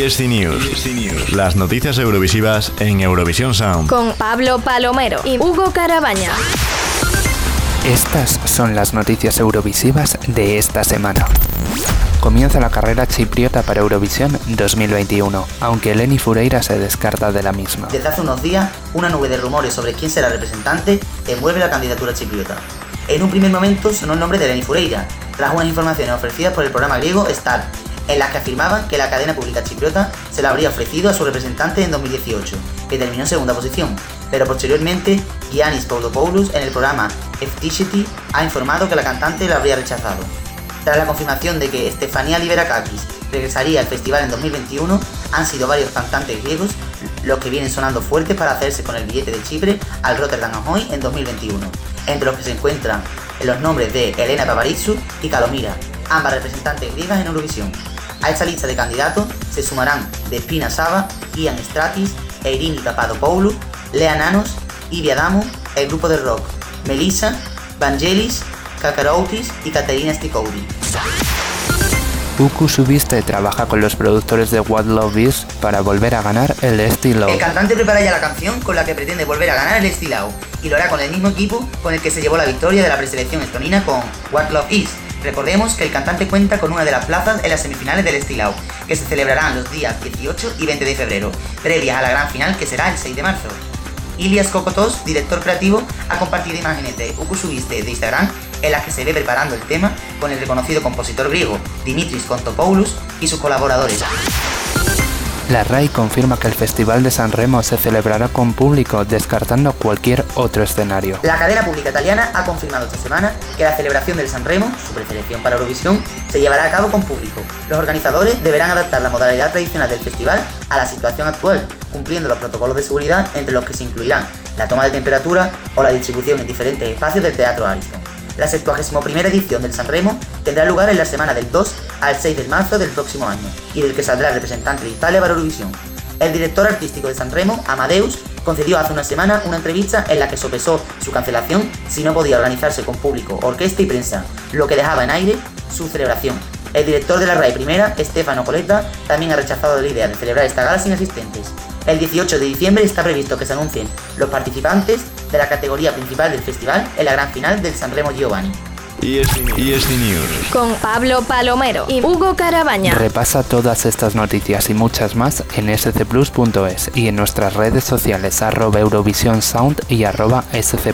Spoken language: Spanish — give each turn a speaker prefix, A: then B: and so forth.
A: ESC News. Las noticias eurovisivas en Eurovisión Sound.
B: Con Pablo Palomero y Hugo Carabaña.
C: Estas son las noticias eurovisivas de esta semana. Comienza la carrera chipriota para Eurovisión 2021, aunque Eleni Fureira se descarta de la misma.
D: Desde hace unos días, una nube de rumores sobre quién será representante envuelve la candidatura chipriota. En un primer momento sonó el nombre de Eleni Fureira, tras unas informaciones ofrecidas por el programa griego Star, en las que afirmaban que la cadena pública chipriota se la habría ofrecido a su representante en 2018, que terminó en segunda posición, pero posteriormente Giannis Paulopoulos en el programa Efticity ha informado que la cantante la habría rechazado. Tras la confirmación de que Stefania Liberakakis regresaría al festival en 2021, han sido varios cantantes griegos los que vienen sonando fuertes para hacerse con el billete de Chipre al Rotterdam Ahoy en 2021, entre los que se encuentran los nombres de Elena Paparizou y Kalomira, ambas representantes griegas en Eurovisión. A esta lista de candidatos se sumarán Despina Saba, Ian Stratis, Eirini Papadopoulou, Lea Nanos, Ivy Adamu, el grupo de rock Melissa, Vangelis, Kakaroutis y Katerina Stikoudi.
C: Uku Subiste trabaja con los productores de What Love Is para volver a ganar el estilo.
D: El cantante prepara ya la canción con la que pretende volver a ganar el Estilao y lo hará con el mismo equipo con el que se llevó la victoria de la preselección estonina con What Love Is. Recordemos que el cantante cuenta con una de las plazas en las semifinales del Estilao, que se celebrarán los días 18 y 20 de febrero, previas a la gran final que será el 6 de marzo. Ilias Kokotos, director creativo, ha compartido imágenes de Uku Subiste de Instagram en las que se ve preparando el tema con el reconocido compositor griego Dimitris Kontopoulos y sus colaboradores.
C: La RAI confirma que el Festival de San Remo se celebrará con público, descartando cualquier otro escenario.
D: La cadena pública italiana ha confirmado esta semana que la celebración del San Remo, su preselección para Eurovisión, se llevará a cabo con público. Los organizadores deberán adaptar la modalidad tradicional del festival a la situación actual, cumpliendo los protocolos de seguridad entre los que se incluirán la toma de temperatura o la distribución en diferentes espacios del Teatro Ariston. La 71 edición del San Remo tendrá lugar en la semana del 2 al 6 de marzo del próximo año y del que saldrá el representante de Italia para Eurovisión. El director artístico de San Remo, Amadeus, concedió hace una semana una entrevista en la que sopesó su cancelación si no podía organizarse con público, orquesta y prensa, lo que dejaba en aire su celebración. El director de la RAI Primera, Stefano Coletta, también ha rechazado la idea de celebrar esta gala sin asistentes. El 18 de diciembre está previsto que se anuncien los participantes de la categoría principal del festival en la gran final del Sanremo Giovanni.
A: ESC News.
B: Con Pablo Palomero y Hugo Carabaña.
C: Repasa todas estas noticias y muchas más en scplus.es y en nuestras redes sociales arroba Eurovision Sound y arroba scplus-es.